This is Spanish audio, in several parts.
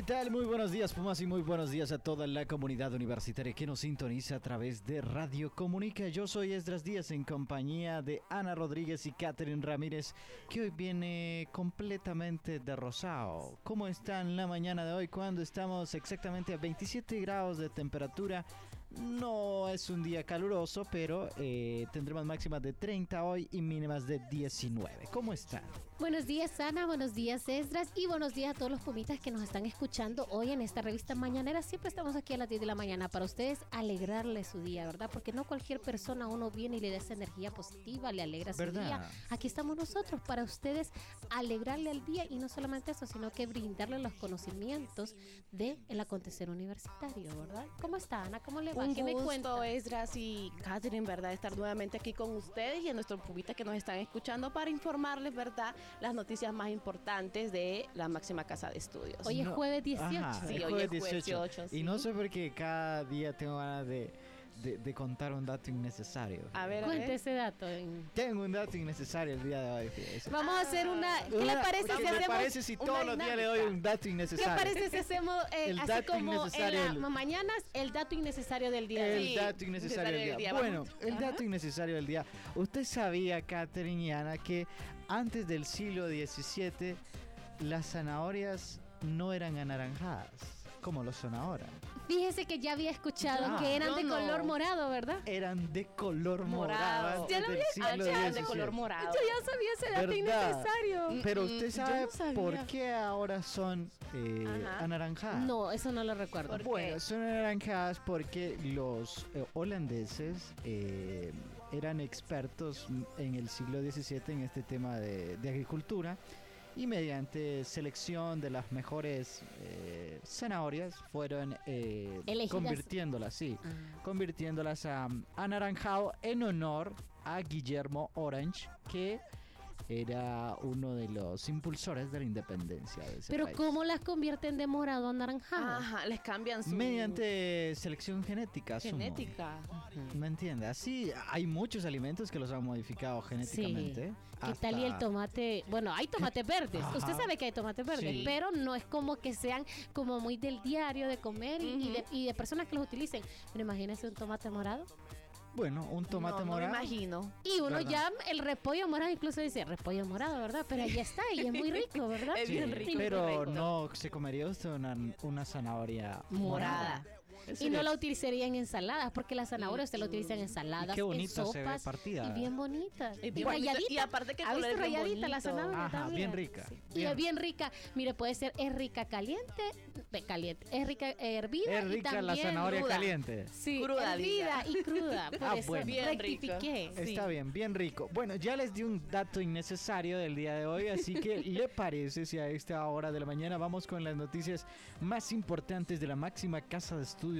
¿Qué tal? Muy buenos días, Pumas, y muy buenos días a toda la comunidad universitaria que nos sintoniza a través de Radio Comunica. Yo soy Esdras Díaz en compañía de Ana Rodríguez y Catherine Ramírez, que hoy viene completamente de rosado. ¿Cómo están la mañana de hoy cuando estamos exactamente a 27 grados de temperatura? No es un día caluroso, pero eh, tendremos máximas de 30 hoy y mínimas de 19. ¿Cómo están? Buenos días, Ana. Buenos días, Esdras. Y buenos días a todos los pumitas que nos están escuchando hoy en esta revista mañanera. Siempre estamos aquí a las 10 de la mañana para ustedes alegrarle su día, ¿verdad? Porque no cualquier persona uno viene y le da esa energía positiva, le alegra su ¿Verdad? día. Aquí estamos nosotros para ustedes alegrarle el día y no solamente eso, sino que brindarle los conocimientos del el acontecer universitario, ¿verdad? ¿Cómo está, Ana? ¿Cómo le va? Un ¿Qué me gusto, cuenta? Esdras y Catherine, ¿verdad? Estar nuevamente aquí con ustedes y a nuestros pubitas que nos están escuchando para informarles, ¿verdad? Las noticias más importantes de la máxima casa de estudios. Hoy es No, jueves 18. ajá, Sí, es hoy jueves es jueves 18, Y sí. no sé por qué cada día tengo ganas de, de- de contar un dato innecesario. a ver, Cuente ese dato. en- Tengo un dato innecesario el día de hoy. Vamos a hacer una. ¿Qué le parece ¿qué si le hacemos parece si todos los días le doy un dato ¿Qué innecesario? parece si hacemos eh, El así dato como en innecesario las mañanas el dato innecesario del día? El? Sí, dato innecesario del día. Vamos. Bueno, el Ajá. dato innecesario del día. Usted sabía, Catherine y Ana, que antes del siglo XVII las zanahorias no eran anaranjadas, como lo son ahora. Fíjese que ya había escuchado Ah, que eran de no. color morado, ¿verdad? Eran de color morado. Ya lo había escuchado, de XVII. color morado. Yo ya sabía ese dato innecesario. Pero Mm, usted yo sabe no por qué ahora son eh, anaranjadas. No, eso no lo recuerdo. ¿Por Bueno, qué? son anaranjadas porque los eh, holandeses eh, eran expertos en el siglo XVII en este tema de, de agricultura y mediante selección de las mejores eh, zanahorias fueron eh, convirtiéndolas, sí, Ah. convirtiéndolas a anaranjado en honor a Guillermo Orange, que era uno de los impulsores de la independencia de ese Pero país. ¿cómo las convierten de morado a anaranjado? Ajá, les cambian su Mediante selección genética, asumo. genética. ¿Me entiende? Así hay muchos alimentos que los han modificado genéticamente. ¿Qué tal y el tomate? Bueno, hay tomates verdes. Ajá. Usted sabe que hay tomates verdes, Sí. pero no es como que sean como muy del diario de comer y, de, y de personas que los utilicen. Pero imagínese un tomate morado. Bueno, un tomate no, no me morado. imagino. Y uno ¿Verdad? ya, el repollo morado incluso dice repollo morado, ¿verdad? Pero ahí está y es muy rico, ¿verdad? Es Sí, bien rico, pero no se comería usted una, una zanahoria Morada. Eso Y no la utilizaría en ensaladas, porque la zanahoria se la utiliza en ensaladas, Y qué en bonita se ve sopas, partida. Y bien bonita. Y bien bonita. Y aparte que ¿Ha visto rayadita la bonito. zanahoria Ajá, también? bien rica. Y Bien. es bien rica. Mire, puede ser, es rica caliente, de caliente, es rica hervida Es y rica la zanahoria cruda. caliente. Sí, Cruda, hervida y cruda. Por Ah, eso bueno. Bien rico. Está bien, bien rico. Bueno, ya les di un dato innecesario del día de hoy, así que ¿le parece si a esta hora de la mañana vamos con las noticias más importantes de la máxima casa de estudios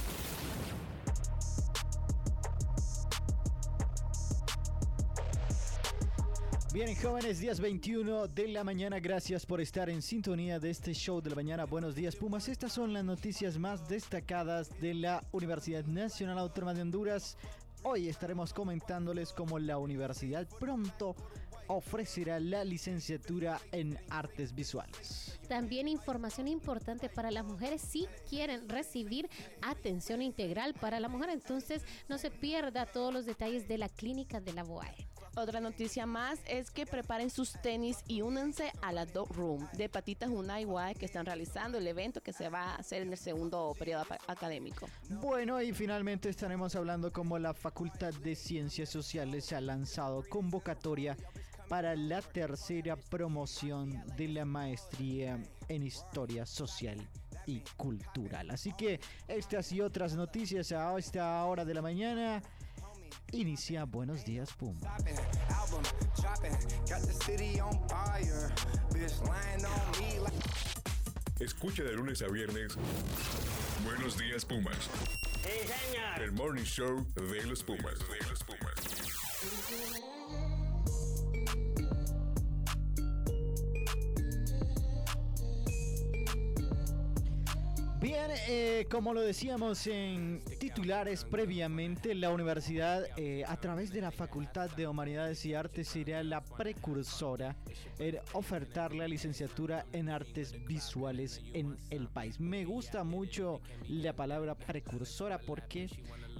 Bien, jóvenes, días 21 de la mañana. Gracias por estar en sintonía de este show de la mañana. Buenos días, Pumas. Estas son las noticias más destacadas de la Universidad Nacional Autónoma de Honduras. Hoy estaremos comentándoles cómo la universidad pronto ofrecerá la licenciatura en artes visuales. También información importante para las mujeres si quieren recibir atención integral para la mujer. Entonces, no se pierda todos los detalles de la clínica de la BOAE. Otra noticia más es que preparen sus tenis y únanse a la Dog Room de Patitas Unai que están realizando el evento que se va a hacer en el segundo periodo académico. Bueno, y finalmente estaremos hablando como la Facultad de Ciencias Sociales ha lanzado convocatoria para la tercera promoción de la maestría en Historia Social y Cultural. Así que estas y otras noticias a esta hora de la mañana. Inicia Buenos Días like. Escucha de lunes a viernes. Buenos días, Pumas. El morning show de los Pumas. De los Pumas. Bien, eh, como lo decíamos en titulares previamente, la universidad eh, a través de la Facultad de Humanidades y Artes sería la precursora en ofertar la licenciatura en artes visuales en el país. Me gusta mucho la palabra precursora porque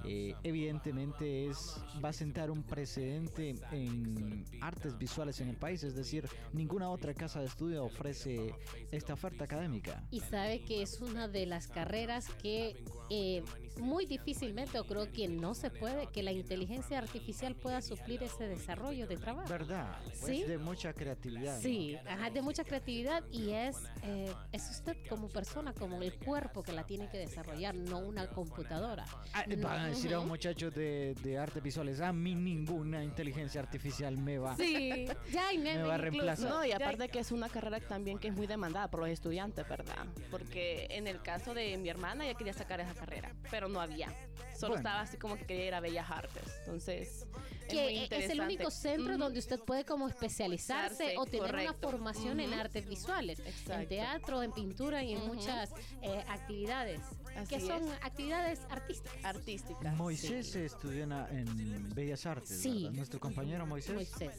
eh, evidentemente es va a sentar un precedente en artes visuales en el país, es decir, ninguna otra casa de estudio ofrece esta oferta académica. Y sabe que es una de las carreras que eh, muy difícilmente, o creo que no se puede, que la inteligencia artificial pueda suplir ese desarrollo de trabajo. ¿Verdad? Sí. Es de mucha creatividad. ¿no? Sí, ajá, de mucha creatividad y es, eh, es usted como persona, como el cuerpo que la tiene que desarrollar, no una computadora. Ah, No. van a decir a un Ujú. muchacho de, de artes visuales, a mí ninguna inteligencia artificial me va. Sí, ya hay Me meme va a reemplazar. No, y aparte que es una carrera también que es muy demandada por los estudiantes, ¿verdad? Porque en el caso de mi hermana, ella quería sacar esa carrera, pero no había. Solo Bueno. estaba así como que quería ir a Bellas Artes. Entonces, es muy que es el único centro donde usted puede como especializarse Darse, o tener una formación en artes visuales, en teatro, en pintura y en muchas eh, actividades Así que son es. actividades artísticas. Artística. Moisés sí. estudió en, en Bellas Artes, Sí. ¿verdad? Nuestro compañero Moisés. Moisés.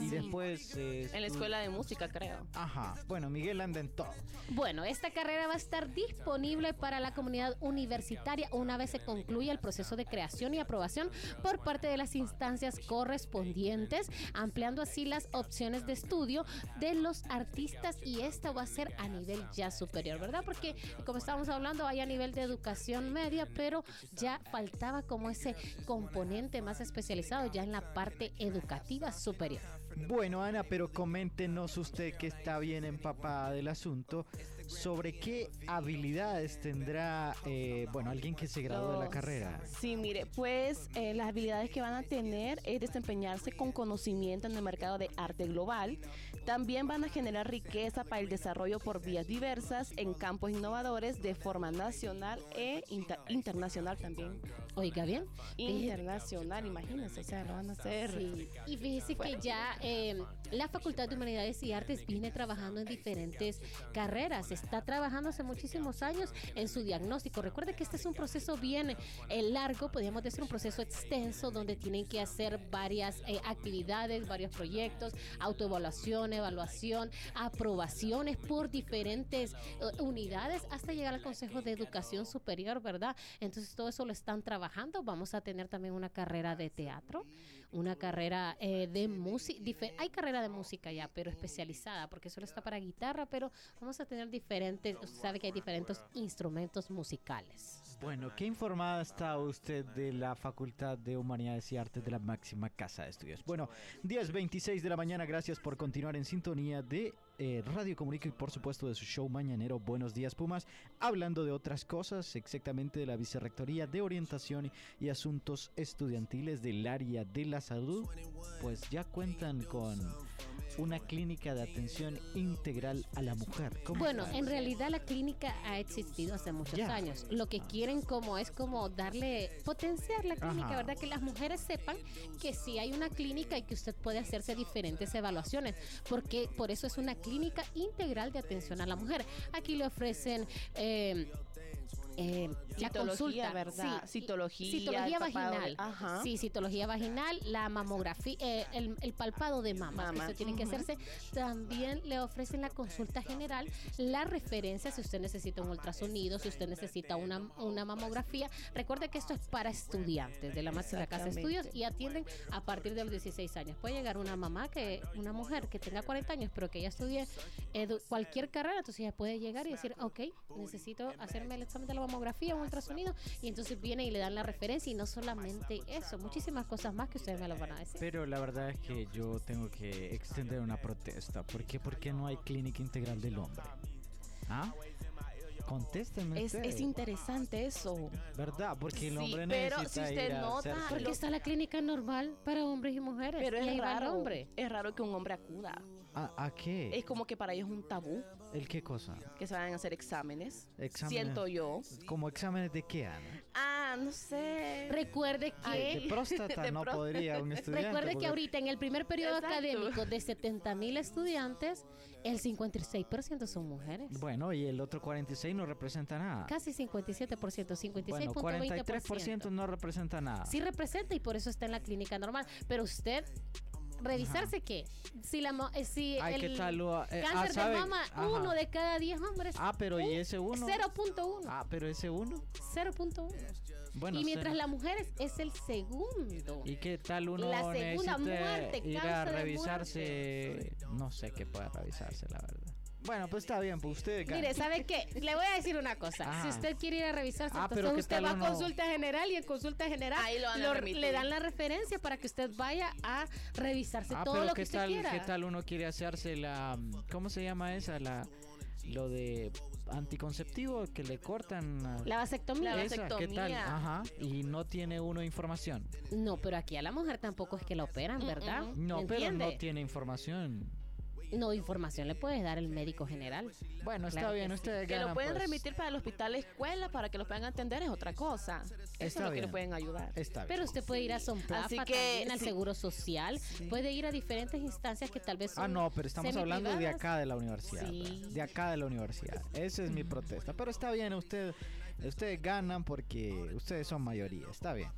Y Sí. después... eh, En la escuela de música, creo. Ajá. Bueno, Miguel anda en todo. Bueno, esta carrera va a estar disponible para la comunidad universitaria una vez se concluya el proceso de creación y aprobación por parte de las instancias correspondientes, ampliando así las opciones de estudio de los artistas y esta va a ser a nivel ya superior, ¿verdad? Porque como estábamos hablando, hay a nivel de educación media, pero ya faltaba como ese componente más especializado ya en la parte educativa superior. Bueno, Ana, pero coméntenos usted que está bien empapada del asunto sobre qué habilidades tendrá, eh, bueno, alguien que se graduó de la carrera. Sí, mire, pues eh, las habilidades que van a tener es desempeñarse con conocimiento en el mercado de arte global. También van a generar riqueza para el desarrollo por vías diversas en campos innovadores de forma nacional e inter- internacional también. Oiga bien. Internacional, imagínense, o sea, lo van a hacer. Sí, y fíjese que ya eh, la Facultad de Humanidades y Artes viene trabajando en diferentes carreras. Está trabajando hace muchísimos años en su diagnóstico. Recuerde que este es un proceso bien eh, largo, podríamos decir un proceso extenso, donde tienen que hacer varias eh, actividades, varios proyectos, autoevaluación, evaluación, aprobaciones por diferentes eh, unidades hasta llegar al Consejo de Educación Superior, ¿verdad? Entonces todo eso lo están trabajando. Vamos a tener también una carrera de teatro, una carrera eh, de música. Hay carrera de música ya, pero especializada, porque solo está para guitarra, pero vamos a tener diferentes, usted sabe que hay diferentes instrumentos musicales. Bueno, ¿qué informada está usted de la Facultad de Humanidades y Artes de la máxima casa de estudios? Bueno, 10.26 de la mañana, gracias por continuar en sintonía de eh, Radio Comunica y por supuesto de su show mañanero Buenos Días Pumas, hablando de otras cosas, exactamente de la Vicerrectoría de Orientación y Asuntos Estudiantiles del área de la salud, pues ya cuentan con una clínica de atención integral a la mujer. ¿Cómo Bueno, está? en realidad la clínica ha existido hace muchos años. Lo que quieren como es como darle, potenciar la clínica, Ajá. ¿verdad? Que las mujeres sepan que sí hay una clínica y que usted puede hacerse diferentes evaluaciones, porque por eso es una clínica integral de atención a la mujer. Aquí le ofrecen... eh, eh, la consulta, ¿verdad? Sí, Citología, citología vaginal, Ajá. sí, citología vaginal, la mamografía, eh, el, el palpado de mamas que Mama, usted tiene que hacerse. También le ofrecen la consulta general, la referencia si usted necesita un ultrasonido, si usted necesita una, una mamografía. Recuerde que esto es para estudiantes de la máxima casa de estudios y atienden a partir de los 16 años. Puede llegar una mamá, que una mujer que tenga 40 años, pero que ya estudie edu- cualquier carrera, entonces ella puede llegar y decir, ok, necesito hacerme el examen de la tomografía, un ultrasonido, y entonces viene y le dan la referencia y no solamente eso, muchísimas cosas más que ustedes me lo van a decir. Pero la verdad es que yo tengo que extender una protesta. ¿Por qué? Porque no hay clínica integral del hombre. ¿Ah? Contéstenme Es, interesante eso. ¿Verdad? Porque el Sí, hombre pero necesita si usted ir nota, Porque está la clínica normal para hombres y mujeres. Pero y es ahí va el raro. hombre. Es raro que un hombre acuda. ¿A, a qué? Es como que para ellos es un tabú ¿El qué cosa? que se vayan a hacer exámenes. Exámenes. Siento yo. ¿Como exámenes de qué, Ana? Ah, no sé. Recuerde que... De próstata de no próstata. podría un estudiante. Recuerde que ahorita en el primer periodo Exacto. académico de 70 mil estudiantes, el 56% son mujeres. Bueno, y el otro 46 no representa nada. Casi 57%, 56.20%. Bueno, 43% no representa nada. Sí representa y por eso está en la clínica normal. Pero usted, ¿revisarse qué? Si, la, eh, si Ay, el ¿qué tal lo- eh, ah, cáncer ¿sabe? de mama, Ajá. uno de cada 10 hombres. Ah, pero ¿y ese uno? 0.1. Ah, pero ese uno. 0.1. Bueno, y mientras las mujeres es el segundo. ¿Y qué tal uno La segunda muerte, ir a de revisarse? No sé qué puede revisarse, la verdad. Bueno, pues está bien, pues usted... Mire, ¿sabe qué? Le voy a decir una cosa. Ajá. Si usted quiere ir a revisarse, Ah, entonces ¿qué usted va a consulta general y en consulta general Ahí lo le dan la referencia para que usted vaya a revisarse Ah, todo pero lo que ¿qué usted tal, quiera. ¿qué tal uno quiere hacerse la... ¿Cómo se llama esa? La, lo de anticonceptivo que le cortan... La vasectomía. La esa, ¿qué tal? Ajá, y no tiene uno información. No, pero aquí a la mujer tampoco es que la operan, ¿verdad? No, ¿Me pero no tiene información. No, información le puede dar el médico general. Bueno, está Claro que bien, sí. ustedes Que lo pueden pues. remitir para el hospital escuela para que lo puedan atender es otra cosa. Eso Está es lo que bien. le pueden ayudar. Está bien. Pero usted puede ir a Sonplafa Así que, también, al sí. Seguro Social. Puede ir a diferentes instancias que tal vez son Ah, no, pero estamos hablando de acá de la universidad. Sí. De acá de la universidad. Esa es mi protesta. Pero está bien, usted, ustedes ganan porque ustedes son mayoría. Está bien.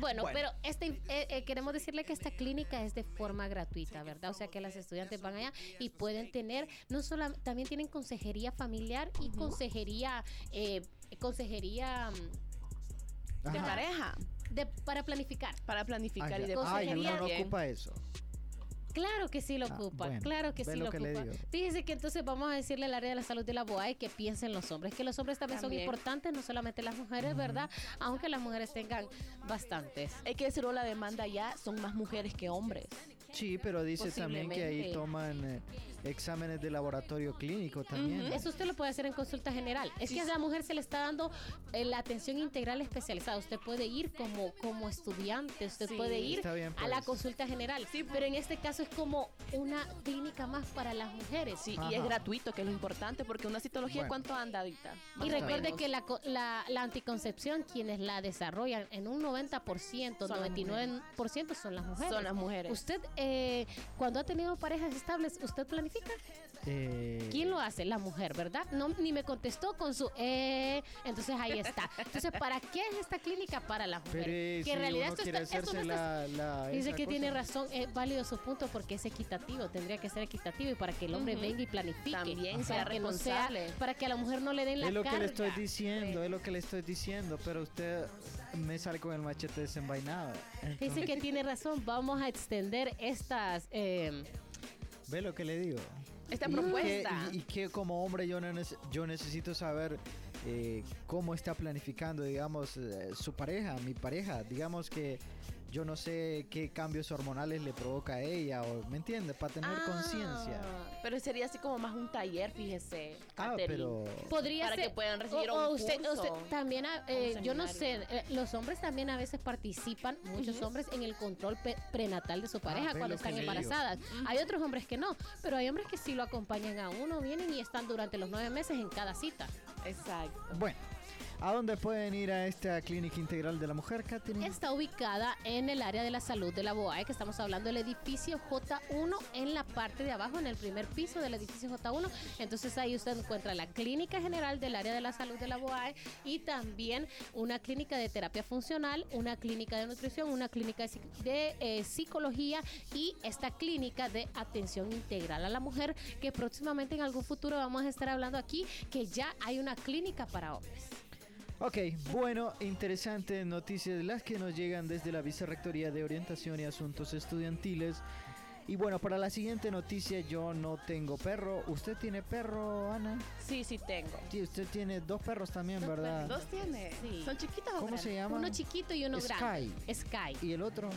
Bueno, Bueno. pero este, eh, eh, queremos decirle que esta clínica es de forma gratuita, ¿verdad? O sea que las estudiantes van allá y pueden tener, no solo, también tienen consejería familiar y consejería, eh, consejería mm, De Ajá. pareja. de, para planificar. Para planificar Ay, y de Ay, no bien. ocupa eso. Claro que sí lo Ah, ocupa, bueno, claro que sí lo lo, que ocupa. Fíjese que entonces vamos a decirle al área de la salud de la BOAE que piensen los hombres, que los hombres también, También. son importantes, no solamente las mujeres, ¿verdad? Aunque las mujeres tengan bastantes. Hay que decirlo, la demanda ya son más mujeres que hombres. Sí, pero dice también que ahí toman eh, exámenes de laboratorio clínico también. Eso usted lo puede hacer en consulta general. Es que a la mujer se le está dando eh, la atención integral especializada. Usted puede ir como, como estudiante, usted Sí, puede ir a la pues. consulta general. Pero en este caso es como una clínica más para las mujeres. Sí, y es gratuito, que es lo importante, porque una citología, Bueno. ¿cuánto anda ahorita? Y recuerde menos. que la, la, la anticoncepción, quienes la desarrollan en un 90%, Son las 99% son las mujeres. Son las mujeres. Usted, eh, cuando ha tenido parejas estables, ¿usted Eh, ¿Quién lo hace? La mujer, ¿verdad? No, ni me contestó con su eh. Entonces ahí está. Entonces, ¿para qué es esta clínica? Para las Pero mujeres. eh, que en realidad esto, está, esto no está- la, la- Dice que tiene razón, es válido su punto porque es equitativo, tendría que ser equitativo y para que el hombre venga y planifique. También para sea que no sea- responsable. para que a la mujer no le den la Es lo que le estoy diciendo, es lo que le estoy diciendo, pero usted me sale con el machete desenvainado. Dice Entonces, que tiene razón, vamos a extender estas... eh, ¿Ve lo que le digo? Esta propuesta. que- y, y que como hombre yo, no nece- yo necesito saber eh, cómo está planificando, digamos, eh, su pareja, mi pareja. Digamos que yo no sé qué cambios hormonales le provoca a ella, o, ¿me entiende? Para tener Ah, conciencia. Pero sería así como más un taller, fíjese. Ah, pero... Podría Para ser. que puedan recibir o, o un usted, curso, usted también, eh, un yo no sé, eh, los hombres también a veces participan, muchos hombres, en el control pe- prenatal de su pareja Ah, ve cuando están embarazadas. Hay otros hombres que no, pero hay hombres que sí lo acompañan a uno, vienen y están durante los nueve meses en cada cita. Exacto. Bueno, ¿a dónde pueden ir a esta clínica integral de la mujer, Katherine? Está ubicada en el área de la salud de la BOAE, que estamos hablando del edificio J1 en la parte de abajo, en el primer piso del edificio J1. Entonces ahí usted encuentra la clínica general del área de la salud de la BOAE y también una clínica de terapia funcional, una clínica de nutrición, una clínica de, eh, psicología y esta clínica de atención integral a la mujer, que próximamente en algún futuro vamos a estar hablando aquí, que ya hay una clínica para hombres. Ok, bueno, interesantes noticias las que nos llegan desde la Vicerrectoría de Orientación y Asuntos Estudiantiles. Y bueno, para la siguiente noticia yo no tengo perro. ¿Usted tiene perro, Ana? Sí, sí tengo. Sí, usted tiene dos perros también, ¿verdad? ¿Dos tiene? Sí. ¿Son chiquitos o ¿Cómo grandes? se llama? Uno chiquito y uno Sky. grande. Sky. ¿Y el otro?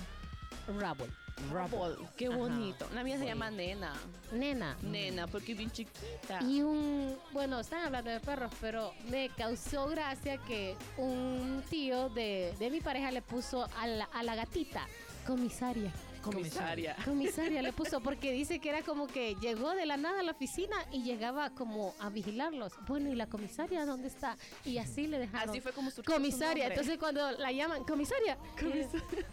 Rubble. Rubble. Qué Ajá. bonito. La mía se llama Nena. Nena. Nena, porque es bien chiquita. Y un, bueno, están hablando de perros, pero me causó gracia que un tío de, de mi pareja le puso a la, a la gatita comisaria. Comisaria. Comisaria le puso porque dice que era como que llegó de la nada a la oficina y llegaba como a vigilarlos. Bueno, ¿y la comisaria dónde está? Y así le dejaron. Así fue como surgió su Comisaria. nombre. Entonces cuando la llaman, comisaria.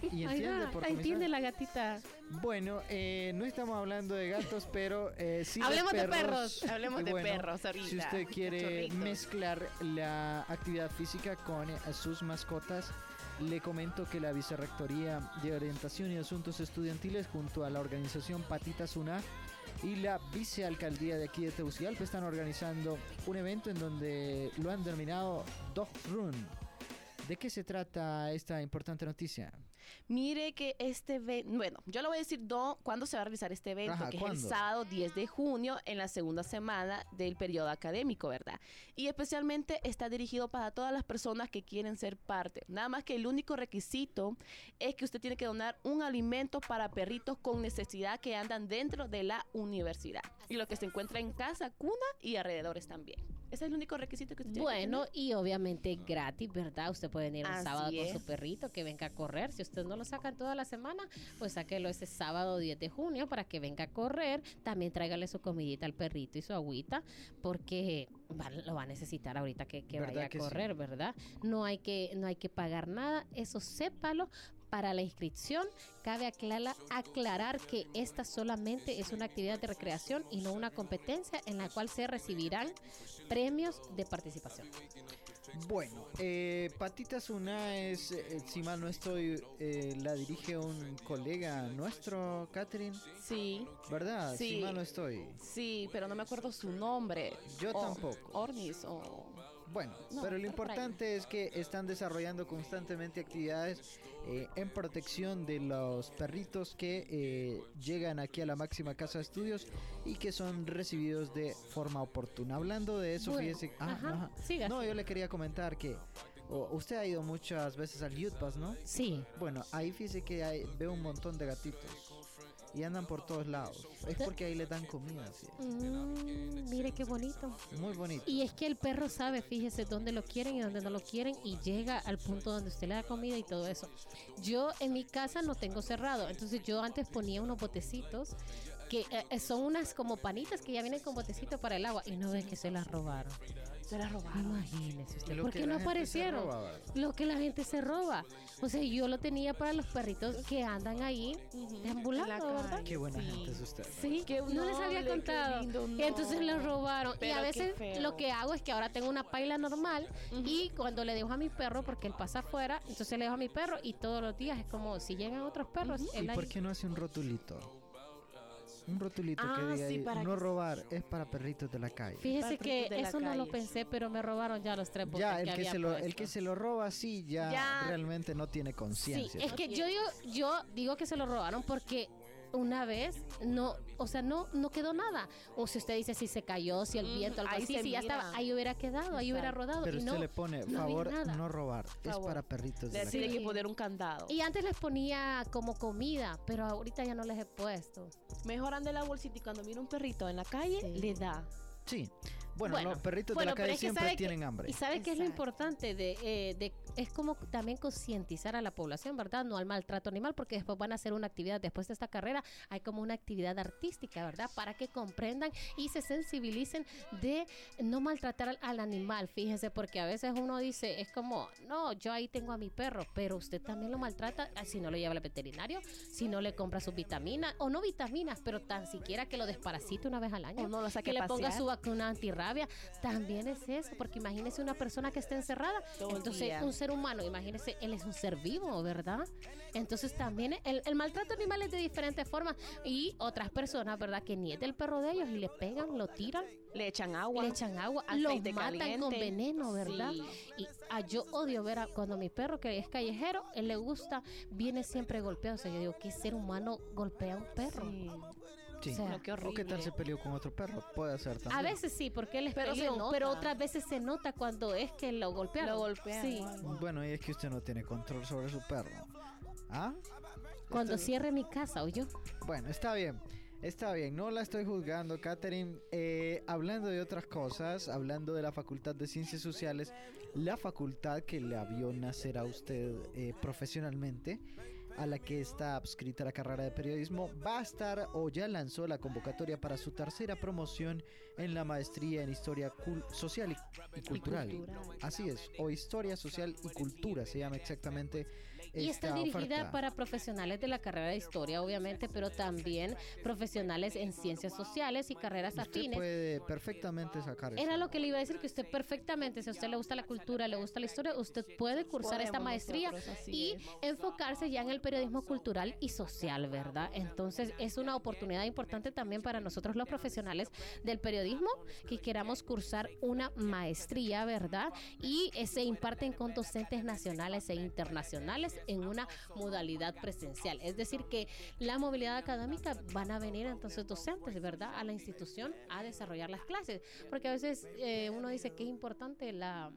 ¿Y Ahí entiende va, por entiende la gatita. Bueno, eh, no estamos hablando de gatos, pero eh, sí Hablemos de perros. perros. Hablemos Y de perros ahorita. Si usted quiere mezclar la actividad física con eh, sus mascotas, le comento que la Vicerrectoría de Orientación y Asuntos Estudiantiles junto a la organización Patitas UNA y la vicealcaldía de aquí de Tegucigalpa están organizando un evento en donde lo han denominado Dog Run. ¿De qué se trata esta importante noticia? Mire que este evento, bueno, yo le voy a decir do- cuándo se va a realizar este evento, Ajá, que es el sábado 10 de junio en la segunda semana del periodo académico, ¿verdad? Y especialmente está dirigido para todas las personas que quieren ser parte. Nada más que el único requisito es que usted tiene que donar un alimento para perritos con necesidad que andan dentro de la universidad y lo que se encuentra en casa, cuna y alrededores también. Ese es el único requisito que usted tiene que Bueno, tener. y obviamente gratis, ¿verdad? Usted puede venir un Así sábado es. con su perrito que venga a correr. Si usted no lo sacan toda la semana, pues sáquelo ese sábado 10 de junio para que venga a correr. También tráigale su comidita al perrito y su agüita, porque va- lo va a necesitar ahorita que, que ¿Verdad vaya a que sí? correr, ¿verdad? No hay que, no hay que pagar nada, eso sépalo. Para la inscripción, cabe aclara- aclarar que esta solamente es una actividad de recreación y no una competencia en la cual se recibirán premios de participación. Bueno, eh, Patitas Una es, eh, si mal no estoy, eh, la dirige un colega nuestro, Catherine, Sí. ¿verdad? Si Sí. mal no estoy. Sí, pero no me acuerdo su nombre. Yo O- tampoco. Ornis o... Bueno, No, pero lo importante es que están desarrollando constantemente actividades eh, en protección de los perritos que eh, llegan aquí a la máxima casa de estudios y que son recibidos de forma oportuna. Hablando de eso, Bueno, fíjese. ah, ajá, ajá. siga, No, yo le quería comentar que o- usted ha ido muchas veces al Youth Pass, ¿no? Sí. Bueno, ahí fíjese que hay, veo un montón de gatitos y andan por todos lados. Es porque ahí les dan comida, sí. Mm, mire qué bonito. Muy bonito. Y es que el perro sabe, fíjese, dónde lo quieren y dónde no lo quieren y llega al punto donde usted le da comida y todo eso. Yo en mi casa no tengo cerrado, entonces yo antes ponía unos botecitos que eh, eh, son unas como panitas que ya vienen con botecitos para el agua y no ve que se las robaron. Se la robaron. Imagínese usted, Lo ¿por qué no aparecieron? ¿verdad? Lo que la gente se roba. O sea, yo lo tenía para los perritos que andan ahí deambulando, ¿verdad? Qué buena Sí. gente es usted. ¿no? Sí, Qué no les había contado. lindo, Y entonces no. lo robaron. y a veces lo que hago es que ahora tengo una paila normal y cuando le dejo a mi perro, porque él pasa afuera, entonces le dejo a mi perro y todos los días es como si llegan otros perros, ¿Y él ahí- por qué no hace un rotulito? Un rotulito Ah, que diga sí, ahí, para no que- robar, es para perritos de la calle. Fíjese Para que eso no lo pensé, pero me robaron ya los tres botes Ya, el que, se lo, el que se lo roba sí, ya, Ya. realmente no tiene Sí, conciencia. es que yo digo, yo digo que se lo robaron porque una vez no, o sea, no, no quedó nada. O si usted dice si se cayó, si el Mm, viento, algo ahí así, si ya estaba, ahí hubiera quedado, ahí hubiera rodado. Pero y usted no, le pone, no favor, nada. no robar, es para perritos de Le que poner un candado. Y antes les ponía como comida, pero ahorita ya no les he puesto. Mejor ande la bolsita y cuando mira un perrito en la calle, Sí. le da. Sí. Bueno, Bueno, los perritos bueno, de la calle es que siempre que- tienen hambre. Y sabe qué es lo importante de, eh, de es como también concientizar a la población, ¿verdad? No al maltrato animal, porque después van a hacer una actividad después de esta carrera, hay como una actividad artística, ¿verdad? Para que comprendan y se sensibilicen de no maltratar al, al animal, fíjense, porque a veces uno dice, es como, no, yo ahí tengo a mi perro, pero usted también lo maltrata ah, si no lo lleva al veterinario, si no le compra sus vitaminas, o no vitaminas, pero tan siquiera que lo desparasite una vez al año, O no lo saque que le ponga su vacuna antirrábica rabia, también es eso, porque imagínese una persona que está encerrada, Todo entonces día. un ser humano, imagínese, él es un ser vivo, ¿verdad? Entonces también el, el maltrato animal es de diferentes formas y otras personas, ¿verdad? Que ni es del perro de ellos y le pegan, lo tiran, Le echan agua. le echan agua, los matan caliente. con veneno, ¿verdad? Sí. Y ah, yo odio ver a cuando mi perro que es callejero, él le gusta, viene siempre golpeado. O sea, yo digo, ¿qué ser humano golpea a un perro? Sí. Sí. O sea, qué ¿O qué tal se peleó con otro perro? Puede ser también. A veces sí, porque él es Pero pero otras veces se nota cuando es que lo golpearon. Lo golpean. Sí. Bueno, y es que usted no tiene control sobre su perro. ¿Ah? Cuando Esto- cierre mi casa, ¿o yo? Bueno, está bien. Está bien, no la estoy juzgando, Catherine. Eh, hablando de otras cosas, hablando de la Facultad de Ciencias Sociales, la facultad que la vio nacer a usted eh, profesionalmente, a la que está adscrita la carrera de periodismo, va a estar o ya lanzó la convocatoria para su tercera promoción en la maestría en Historia Cul- Social y, y cultural. Así es, o Historia Social y Cultura se llama exactamente. Y está dirigida oferta. para profesionales de la carrera de historia, obviamente, pero también profesionales en ciencias sociales y carreras Usted afines. puede perfectamente sacar Era eso. lo que le iba a decir, que usted perfectamente, si a usted le gusta la cultura, le gusta la historia, usted puede cursar esta maestría nosotros, y es. enfocarse ya en el periodismo cultural y social, ¿verdad? Entonces es una oportunidad importante también para nosotros los profesionales del periodismo que queramos cursar una maestría, ¿verdad? Y eh, se imparten con docentes nacionales e internacionales en una modalidad presencial. Es decir, que la movilidad académica van a venir entonces docentes, ¿verdad? A la institución a desarrollar las clases. Porque a veces eh, uno dice que es importante la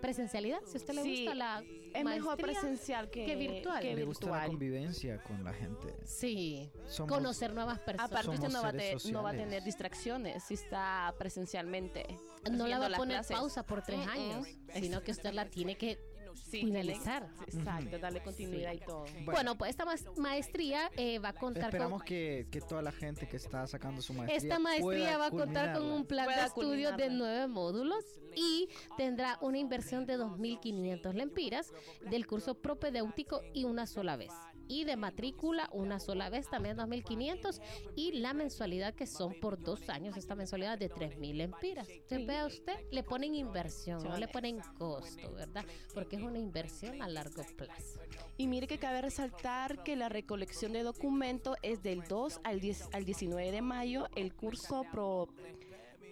presencialidad. Si a usted le Sí, gusta la Es mejor presencial que, que virtual. que Le gusta la convivencia con la gente. Sí, Somos- conocer nuevas personas. Aparte usted no va, te- no va a tener distracciones si está presencialmente. no la va a poner clases. pausa por tres Mm, mm. años, sino que usted la tiene que finalizar. Exacto, darle continuidad y todo. Bueno, pues esta maestría eh, va a contar Esperamos con... que, que toda la gente que está sacando su maestría Esta maestría pueda va a contar con un plan de estudios de nueve módulos y tendrá una inversión de 2.500 lempiras del curso propedéutico y una sola vez. Y de matrícula una sola vez, también 2.500. Y la mensualidad que son por dos años, esta mensualidad de 3.000 lempiras. Entonces, vea usted, le ponen inversión, no le ponen costo, ¿verdad? Porque es una inversión a largo plazo. Y mire que cabe resaltar que la recolección de documentos es del 2 al, 10, al 19 de mayo, el curso pro...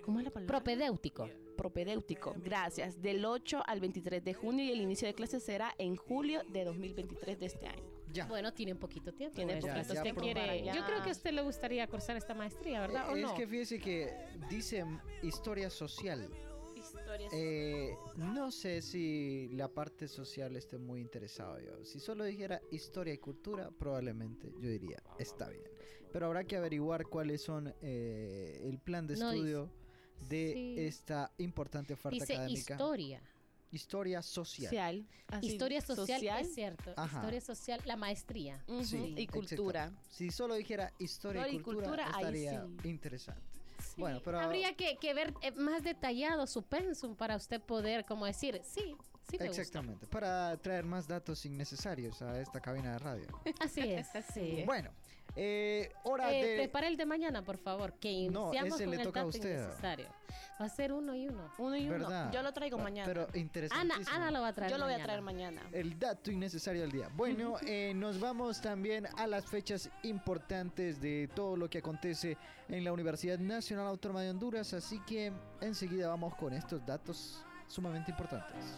¿Cómo es la palabra? Propedéutico. propedéutico. Gracias. Del 8 al 23 de junio y el inicio de clases será en julio de 2023 de este año. Ya. Bueno, tiene poquito tiempo. Tiene ¿verdad? poquito usted tiempo quiere- para ya. Yo creo que a usted le gustaría cursar esta maestría, ¿verdad? ¿O Eh, es no? que fíjese que dice historia social. Eh, no sé si la parte social esté muy interesado yo. Si solo dijera historia y cultura, probablemente yo diría, está bien. Pero habrá que averiguar cuáles son eh, el plan de No, dice- estudio de sí. esta importante oferta Dice académica. historia. Historia social. Social. así, Historia social, es cierto. Ajá. Historia social, la maestría. Sí, y cultura. Si solo dijera historia y cultura, estaría sí. interesante. Bueno, pero Habría que, que ver eh, más detallado su pensum para usted poder, como decir, sí, sí me gusta. exactamente, para traer más datos innecesarios a esta cabina de radio. Así es, sí. Bueno, eh, hora Eh, de prepara el de mañana, por favor, que No, iniciamos ese con le el toca a dato usted. innecesario. Va a ser uno y uno. Uno y uno. Yo lo traigo Pa- mañana. Pero Ana, interesantísimo. Ana lo va a traer Yo lo voy a traer mañana. El dato innecesario del día. Bueno, eh, nos vamos también a las fechas importantes de todo lo que acontece en la Universidad Nacional Autónoma de Honduras, así que enseguida vamos con estos datos sumamente importantes.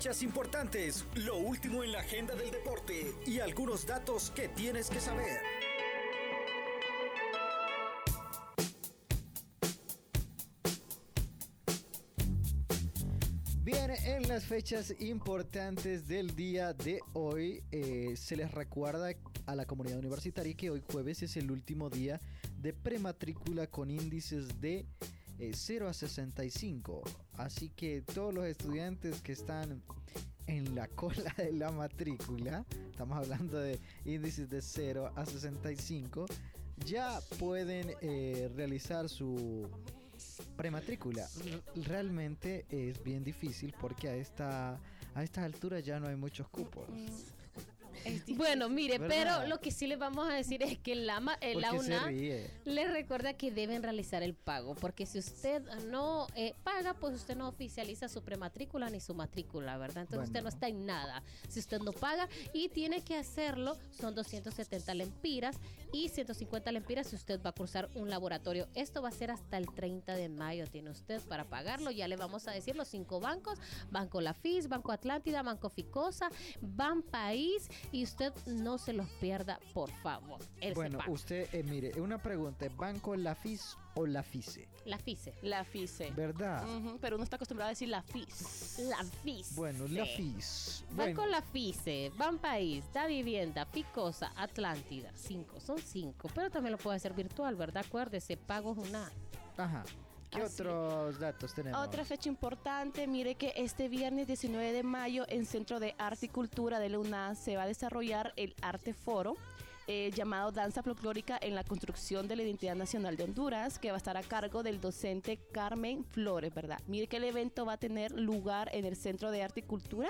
Fechas importantes, lo último en la agenda del deporte y algunos datos que tienes que saber. Bien, en las fechas importantes del día de hoy, eh, se les recuerda a la comunidad universitaria que hoy jueves es el último día de prematrícula con índices de eh, 0 a 65. Así que todos los estudiantes que están en la cola de la matrícula, estamos hablando de índices de 0 a 65, ya pueden eh, realizar su prematrícula. Realmente es bien difícil porque a esta a esta altura ya no hay muchos cupos. Bueno, mire, ¿Verdad? pero lo que sí les vamos a decir es que la, eh, ¿Por la UNA les recuerda que deben realizar el pago, porque si usted no eh, paga, pues usted no oficializa su prematrícula ni su matrícula, ¿verdad? Entonces usted no está en nada. Si usted no paga y tiene que hacerlo, son 270 lempiras y 150 lempiras si usted va a cursar un laboratorio. Esto va a ser hasta el 30 de mayo, tiene usted para pagarlo. Ya le vamos a decir los cinco bancos, Banco Lafis, Banco Atlántida, Banco Ficosa, Ban País, y usted no se los pierda, por favor. Bueno, usted, eh, mire, una pregunta, ¿es ¿banco la FIS o la FICE? La FICE. La FICE. ¿Verdad? Pero uno está acostumbrado a decir la FIS. La FICE. Bueno, la FIS. Va Bueno, con la FICE, Ban País, Da Vivienda, Ficosa, Atlántida. Cinco, son cinco. Pero también lo puede hacer virtual, ¿verdad? Acuérdese, pagos una. Ajá. ¿Qué Así. otros datos tenemos? Otra fecha importante, mire que este viernes 19 de mayo en Centro de Arte y Cultura de la UNAM se va a desarrollar el Arte Foro. eh, llamado Danza Folclórica en la Construcción de la Identidad Nacional de Honduras, que va a estar a cargo del docente Carmen Flores, ¿verdad? Mire que el evento va a tener lugar en el Centro de Arte y Cultura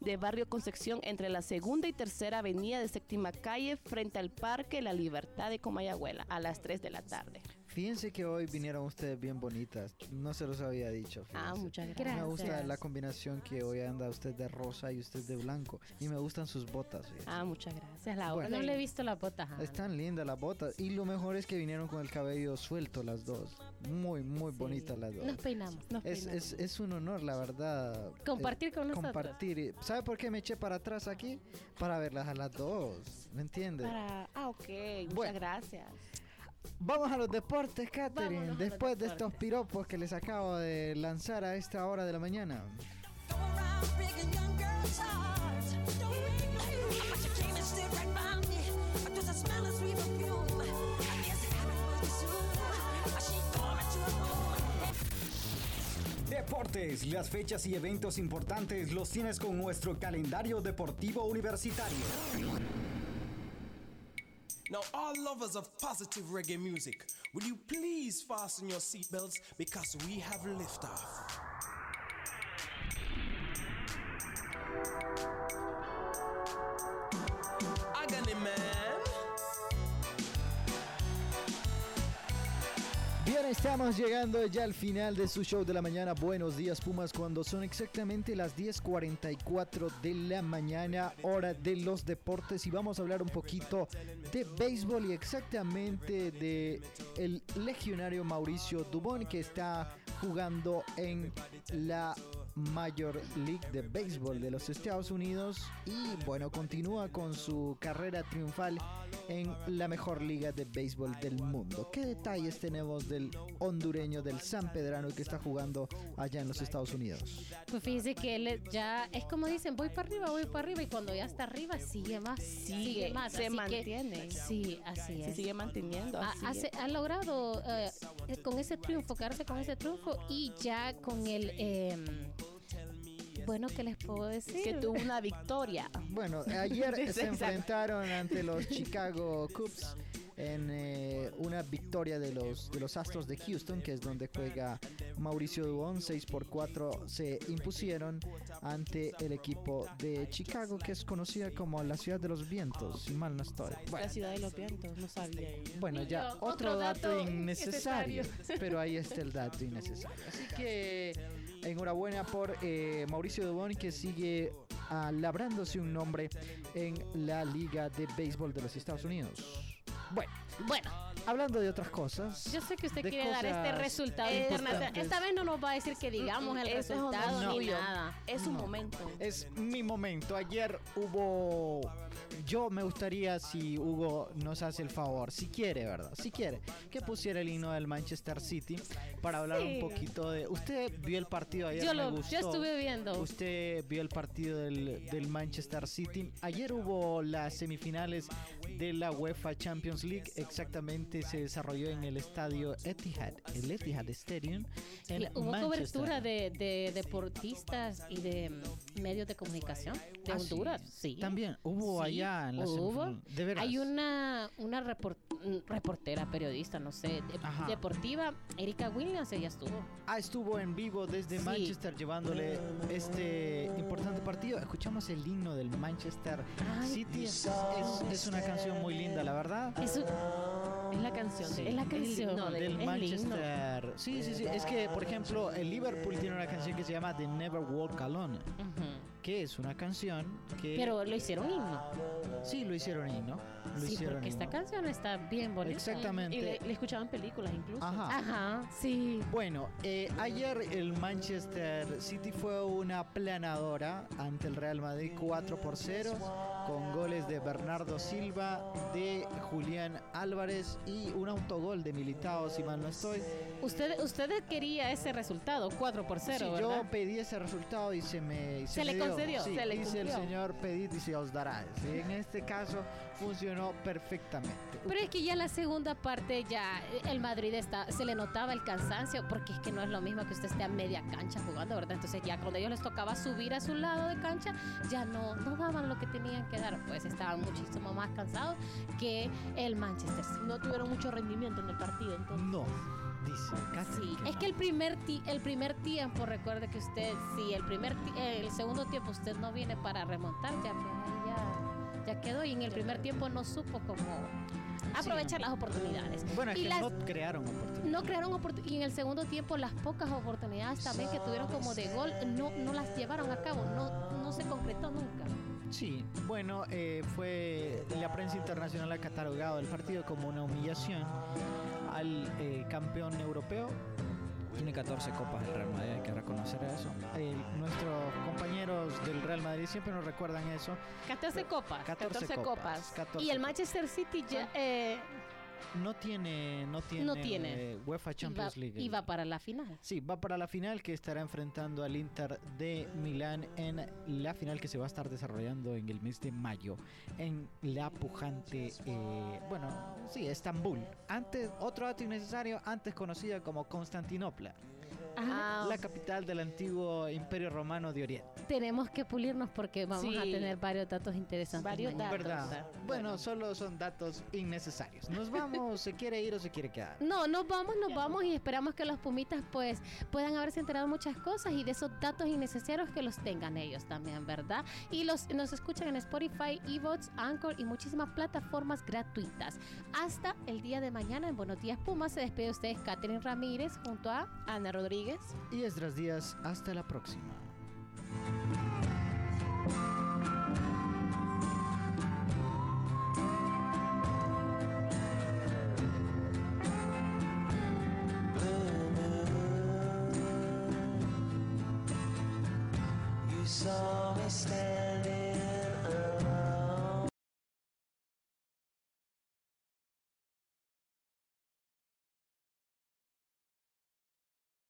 de Barrio Concepción, entre la segunda y tercera avenida de séptima calle, frente al Parque La Libertad de Comayagüela, a las 3 de la tarde. Fíjense que hoy vinieron ustedes bien bonitas. No se los había dicho. Ah, fíjense. muchas gracias. Me gusta la combinación que hoy anda usted de rosa y usted de blanco. Y me gustan sus botas. fíjense. Ah, muchas gracias, Laura. Bueno. No le he visto la bota. Hanna. Están lindas las botas. Y lo mejor es que vinieron con el cabello suelto las dos. Muy, muy Sí. bonitas las dos. Nos peinamos. Nos Es, peinamos. es, es un honor, la verdad. Compartir eh, con nosotros. Compartir. ¿Sabe por qué me eché para atrás aquí? Para verlas a las dos. ¿Me entiende? Para... Ah, ok. Muchas Bueno. gracias. Vamos a los deportes, Katherine. Después de estos piropos que les acabo de lanzar a esta hora de la mañana. Deportes, las fechas y eventos importantes los tienes con nuestro calendario deportivo universitario. Now, all lovers of positive reggae music, will you please fasten your seatbelts because we have liftoff. Estamos llegando ya al final de su show de la mañana. Buenos días, Pumas, cuando son exactamente las 10:44 de la mañana, hora de los deportes. Y vamos a hablar un poquito de béisbol y exactamente de el legionario Mauricio Dubón, que está jugando en la Major League de Béisbol de los Estados Unidos. Y bueno, continúa con su carrera triunfal en la mejor liga de béisbol del mundo. ¿Qué detalles tenemos del hondureño del San Pedrano que está jugando allá en los Estados Unidos? Pues fíjese que él ya es como dicen, voy para arriba, voy para arriba y cuando ya está arriba sigue más, sigue, más, se así que- mantiene. sí, así Se es. sigue manteniendo. Ha, así hace- ha logrado eh, eh, con ese triunfo, quedarse con ese triunfo y ya con el em, bueno, ¿qué les puedo decir? que tuvo una victoria. Bueno, ayer se enfrentaron ante los Chicago Cubs en eh, una victoria de los, de los Astros de Houston, que es donde juega Mauricio Dubón. 6 por 4 se impusieron ante el equipo de Chicago, que es conocida como la ciudad de los vientos, si mal no estoy. Bueno, La ciudad de los vientos, no sabía. bueno, ya otro, otro dato, dato innecesario, pero ahí está el dato innecesario. Así que enhorabuena por eh, Mauricio Dubón que sigue labrándose un nombre en la Liga de Béisbol de los Estados Unidos. Bueno, Bueno, hablando de otras cosas. yo sé que usted quiere dar este resultado internacional. Esta vez no nos va a decir que digamos el Ese es resultado ni nada. Es un No. momento. Es mi momento. Ayer hubo. Yo me gustaría si Hugo nos hace el favor, si quiere, ¿verdad? Si quiere, que pusiera el himno del Manchester City para hablar Sí. un poquito de. Usted vio el partido ayer. Yo me lo, gustó. yo estuve viendo. Usted vio el partido del, del Manchester City. Ayer hubo las semifinales de la UEFA Champions Champions League exactamente se desarrolló en el estadio Etihad, el Etihad Stadium. En Hubo Manchester. cobertura de, de deportistas y de mm, medios de comunicación de Ah, sí. Honduras, sí. También hubo Sí, allá en la hubo. De veras. Hay una, una repor- mm, reportera, periodista, no sé, de- deportiva, Erika Williams, ella estuvo. Ah, estuvo en vivo desde Sí. Manchester llevándole este importante partido. Escuchamos el himno del Manchester Ay. City. Es, es- es una canción muy linda, la verdad. Es, Es la canción. Sí. Es la canción. de- del el himno. Manchester. Sí, sí, sí. Es que, por ejemplo, el Liverpool tiene una canción que se llama The Never Walk Alone, Ujú. que es una canción que Pero lo hicieron himno. sí lo hicieron himno. Lo Sí, porque esta himno. canción está bien bonita. Exactamente. Y le, le escuchaban películas incluso. Ajá. Ajá, sí. Bueno, eh, ayer el Manchester City fue una planadora ante el Real Madrid 4 por 0 con goles de Bernardo Silva, de Julián Álvarez y un autogol de Militao, si mal no estoy. Usted, usted quería ese resultado, 4 por 0, Sí, ¿verdad? yo pedí ese resultado y se me y Se me le dio. concedió, Sí, se le dice el cumplió. señor pedid y se os dará. Sí, en este caso funcionó perfectamente. Pero es que ya en la segunda parte ya el Madrid está, se le notaba el cansancio, porque es que no es lo mismo que usted esté a media cancha jugando, ¿verdad? Entonces ya cuando a ellos les tocaba subir a su lado de cancha, ya no, no daban lo que tenían que dar, pues estaban muchísimo más cansados que el Manchester City. No tuvieron mucho rendimiento en el partido, entonces. No, dice casi. Sí, es que el primer ti- el primer tiempo, recuerde que usted, si el primer ti- el segundo tiempo usted no viene para remontar, ya pues ahí ya, ya quedó y en el primer tiempo no supo cómo aprovechar las oportunidades. Bueno, es y que las- no crearon oportunidades. no crearon oportunidades y en el segundo tiempo las pocas oportunidades también que tuvieron como de gol no, no las llevaron a cabo, no, no se concretó nunca. Sí, bueno, eh, fue la prensa internacional ha catalogado el partido como una humillación al eh, campeón europeo. Tiene 14 copas el Real Madrid, hay que reconocer eso. Eh, nuestros compañeros del Real Madrid siempre nos recuerdan eso. 14 copas. 14, 14 copas. copas. 14 Y el. Manchester City ya eh, no tiene, no tiene, No tiene. eh, UEFA Champions League. iba para la final. Sí, va para la final que estará enfrentando al Inter de Milán en la final que se va a estar desarrollando en el mes de mayo en la pujante, eh, bueno, sí, Estambul. Antes, otro dato innecesario, antes conocida como Constantinopla, Ah, la capital del antiguo Imperio Romano de Oriente. tenemos que pulirnos porque vamos a tener varios datos interesantes. Varios datos. ¿Verdad? Bueno, solo son datos innecesarios. Nos vamos, ¿se quiere ir o se quiere quedar? No, nos vamos, nos vamos y esperamos que los Pumitas pues puedan haberse enterado muchas cosas y de esos datos innecesarios que los tengan ellos también, ¿verdad? Y los nos escuchan en Spotify, Evox, Anchor y muchísimas plataformas gratuitas. Hasta el día de mañana en Buenos Días Pumas se despide de ustedes Catherine Ramírez junto a Ana Rodríguez. Y Esdras Díaz, hasta la próxima.